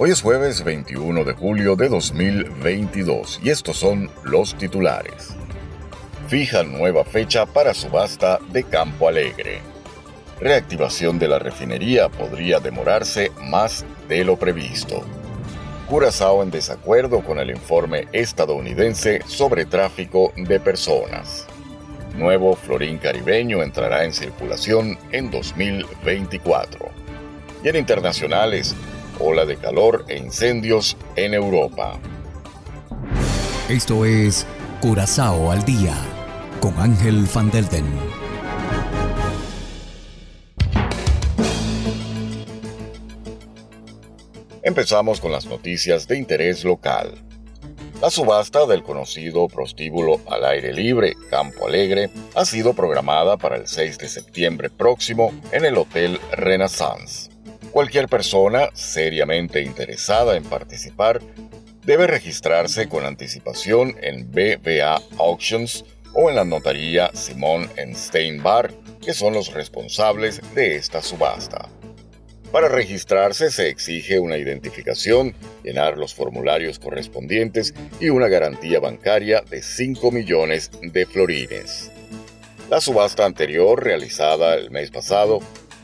Hoy es jueves 21 de julio de 2022 y estos son los titulares. Fija nueva fecha para subasta de Campo Alegre. Reactivación de la refinería podría demorarse más de lo previsto. Curazao en desacuerdo con el informe estadounidense sobre tráfico de personas. Nuevo florín caribeño entrará en circulación en 2024. Y en internacionales, ola de calor e incendios en Europa. Esto es Curazao al día con Ángel Van Delden. Empezamos con las noticias de interés local. La subasta del conocido prostíbulo al aire libre Campo Alegre ha sido programada para el 6 de septiembre próximo en el Hotel Renaissance. Cualquier persona seriamente interesada en participar debe registrarse con anticipación en BBA Auctions o en la notaría Simón Steinbar, que son los responsables de esta subasta. Para registrarse se exige una identificación, llenar los formularios correspondientes y una garantía bancaria de 5 millones de florines. La subasta anterior, realizada el mes pasado,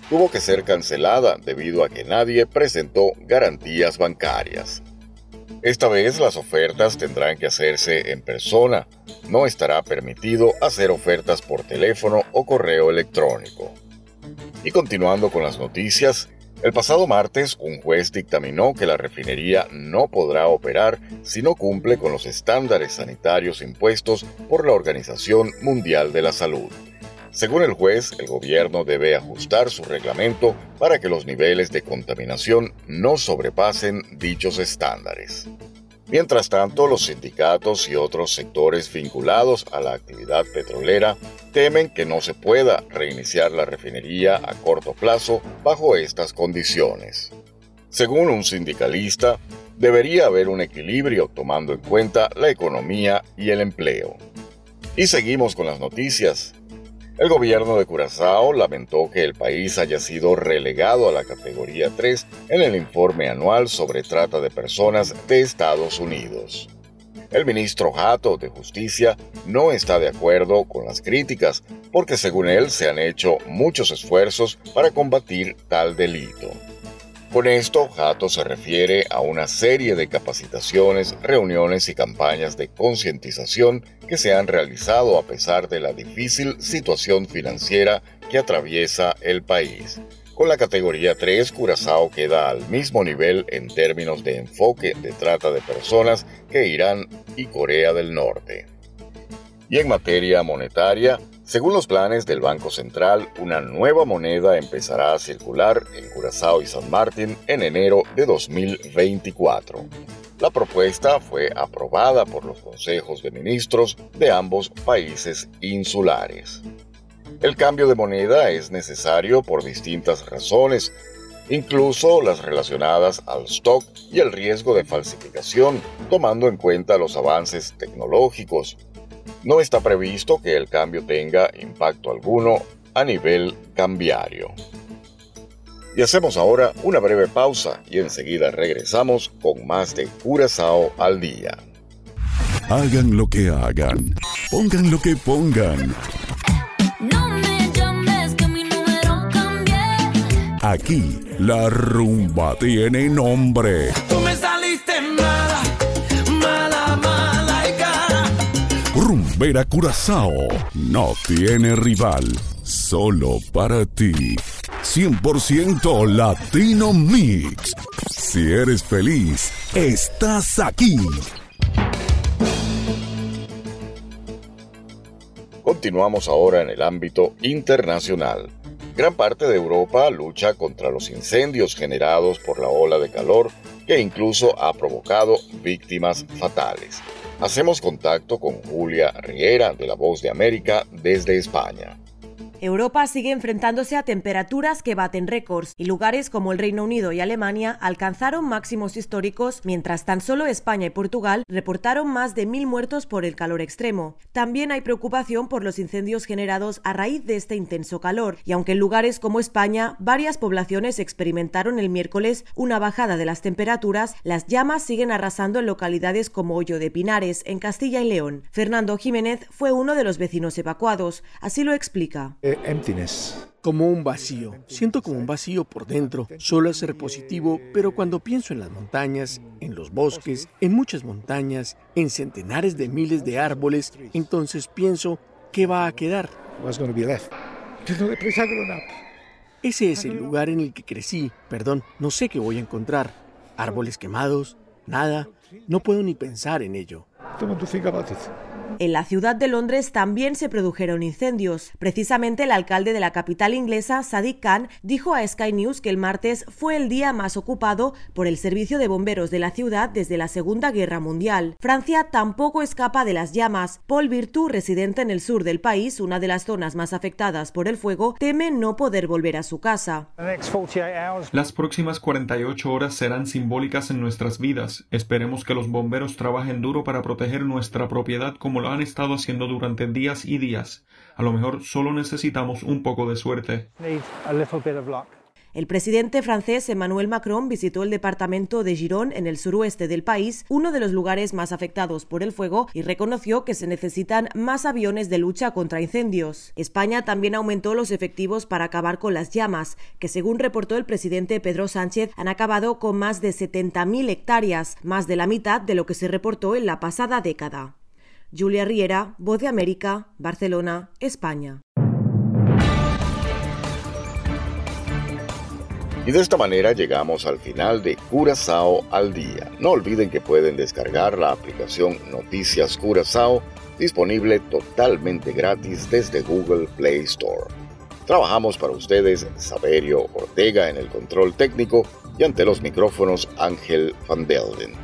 tuvo que ser cancelada debido a que nadie presentó garantías bancarias. Esta vez las ofertas tendrán que hacerse en persona. No estará permitido hacer ofertas por teléfono o correo electrónico. Y continuando con las noticias, el pasado martes un juez dictaminó que la refinería no podrá operar si no cumple con los estándares sanitarios impuestos por la Organización Mundial de la Salud. Según el juez, el gobierno debe ajustar su reglamento para que los niveles de contaminación no sobrepasen dichos estándares. Mientras tanto, los sindicatos y otros sectores vinculados a la actividad petrolera temen que no se pueda reiniciar la refinería a corto plazo bajo estas condiciones. Según un sindicalista, debería haber un equilibrio tomando en cuenta la economía y el empleo. Y seguimos con las noticias. El gobierno de Curazao lamentó que el país haya sido relegado a la categoría 3 en el informe anual sobre trata de personas de Estados Unidos. El ministro Jato de Justicia no está de acuerdo con las críticas porque según él se han hecho muchos esfuerzos para combatir tal delito. Con esto, Jato se refiere a una serie de capacitaciones, reuniones y campañas de concientización que se han realizado a pesar de la difícil situación financiera que atraviesa el país. Con la categoría 3, Curazao queda al mismo nivel en términos de enfoque de trata de personas que Irán y Corea del Norte. Y en materia monetaria, según los planes del Banco Central, una nueva moneda empezará a circular en Curazao y San Martín en enero de 2024. La propuesta fue aprobada por los consejos de ministros de ambos países insulares. El cambio de moneda es necesario por distintas razones, incluso las relacionadas al stock y el riesgo de falsificación, tomando en cuenta los avances tecnológicos, no está previsto que el cambio tenga impacto alguno a nivel cambiario. Y hacemos ahora una breve pausa y enseguida regresamos con más de Curazao al día. Hagan lo que hagan, pongan lo que pongan. No me llames que mi número cambié. Aquí la rumba tiene nombre. Tú me Rumbera Curazao no tiene rival, solo para ti. 100% Latino Mix. Si eres feliz, estás aquí. Continuamos ahora en el ámbito internacional. Gran parte de Europa lucha contra los incendios generados por la ola de calor que incluso ha provocado víctimas fatales. Hacemos contacto con Julia Riera de La Voz de América desde España. Europa sigue enfrentándose a temperaturas que baten récords y lugares como el Reino Unido y Alemania alcanzaron máximos históricos, mientras tan solo España y Portugal reportaron más de mil muertos por el calor extremo. También hay preocupación por los incendios generados a raíz de este intenso calor, y aunque en lugares como España varias poblaciones experimentaron el miércoles una bajada de las temperaturas, las llamas siguen arrasando en localidades como Hoyo de Pinares, en Castilla y León. Fernando Jiménez fue uno de los vecinos evacuados, así lo explica. Emptiness. Como un vacío. Siento como un vacío por dentro. Suelo ser positivo, pero cuando pienso en las montañas, en los bosques, en muchas montañas, en centenares de miles de árboles, entonces pienso, ¿qué va a quedar? Ese es el lugar en el que crecí. Perdón, no sé qué voy a encontrar. Árboles quemados, nada. No puedo ni pensar en ello. En la ciudad de Londres también se produjeron incendios. Precisamente el alcalde de la capital inglesa, Sadiq Khan, dijo a Sky News que el martes fue el día más ocupado por el servicio de bomberos de la ciudad desde la Segunda Guerra Mundial. Francia tampoco escapa de las llamas. Paul Virtu, residente en el sur del país, una de las zonas más afectadas por el fuego, teme no poder volver a su casa. Las próximas 48 horas serán simbólicas en nuestras vidas. Esperemos que los bomberos trabajen duro para proteger nuestra propiedad como lo han estado haciendo durante días y días. A lo mejor solo necesitamos un poco de suerte. El presidente francés Emmanuel Macron visitó el departamento de Girón en el suroeste del país, uno de los lugares más afectados por el fuego, y reconoció que se necesitan más aviones de lucha contra incendios. España también aumentó los efectivos para acabar con las llamas, que según reportó el presidente Pedro Sánchez han acabado con más de 70.000 hectáreas, más de la mitad de lo que se reportó en la pasada década. Julia Riera, Voz de América, Barcelona, España. Y de esta manera llegamos al final de Curazao al día. No olviden que pueden descargar la aplicación Noticias Curazao disponible totalmente gratis desde Google Play Store. Trabajamos para ustedes Saberio Ortega en el control técnico y ante los micrófonos Ángel Van Delden.